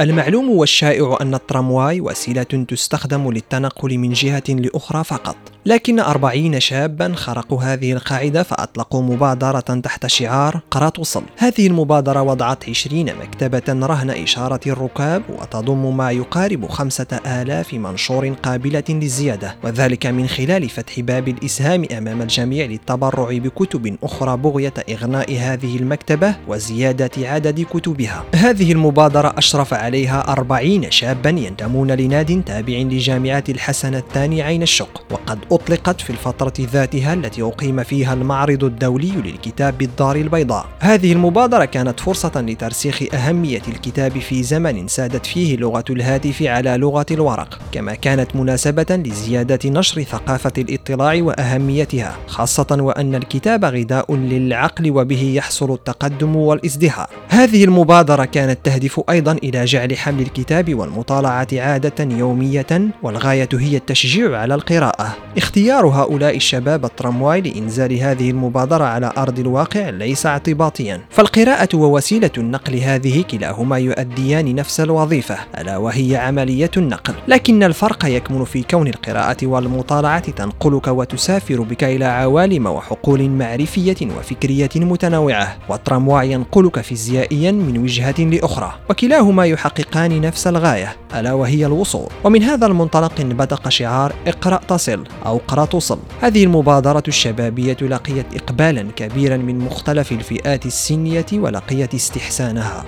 المعلوم والشائع أن الترامواي وسيلة تستخدم للتنقل من جهة لأخرى فقط لكن أربعين شابا خرقوا هذه القاعدة فأطلقوا مبادرة تحت شعار قرات وصل هذه المبادرة وضعت عشرين مكتبة رهن إشارة الركاب وتضم ما يقارب خمسة آلاف منشور قابلة للزيادة وذلك من خلال فتح باب الإسهام أمام الجميع للتبرع بكتب أخرى بغية إغناء هذه المكتبة وزيادة عدد كتبها. هذه المبادرة أشرف عليها أربعين شابا ينتمون لناد تابع لجامعة الحسن الثاني عين الشق وقد أطلقت في الفترة ذاتها التي أقيم فيها المعرض الدولي للكتاب بالدار البيضاء. هذه المبادرة كانت فرصة لترسيخ أهمية الكتاب في زمن سادت فيه لغة الهاتف على لغة الورق كما كانت مناسبة لزيادة نشر ثقافة الاطلاع وأهميتها خاصة وأن الكتاب غذاء للعقل وبه يحصل التقدم والازدهار. هذه المبادرة كانت تهدف أيضا إلى جعل حمل الكتاب والمطالعة عادة يومية والغاية هي التشجيع على القراءة. اختيار هؤلاء الشباب الترامواي لإنزال هذه المبادرة على أرض الواقع ليس اعتباطيا. فالقراءة ووسيلة النقل هذه كلاهما يؤديان نفس الوظيفة ألا وهي عملية النقل. لكن الفرق يكمن في كون القراءة والمطالعة تنقلك وتسافر بك إلى عوالم وحقول معرفية وفكرية متنوعة والترامواي ينقلك فيزيائيا من وجهة لأخرى. وكلاهما يحققان نفس الغاية ألا وهي الوصول. ومن هذا المنطلق انبثق شعار اقرأ تصل أو قرأ توصل. هذه المبادرة الشبابية لقيت إقبالا كبيرا من مختلف الفئات السنية ولقيت استحسانها.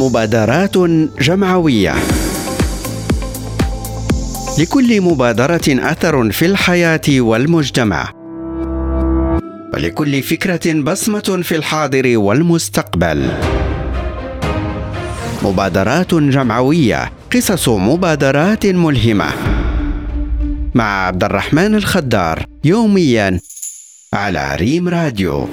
مبادرات جمعوية. لكل مبادرة أثر في الحياة والمجتمع. ولكل فكرة بصمة في الحاضر والمستقبل. مبادرات جمعوية قصص مبادرات ملهمة. مع عبد الرحمن الخدار يوميا على ريم راديو.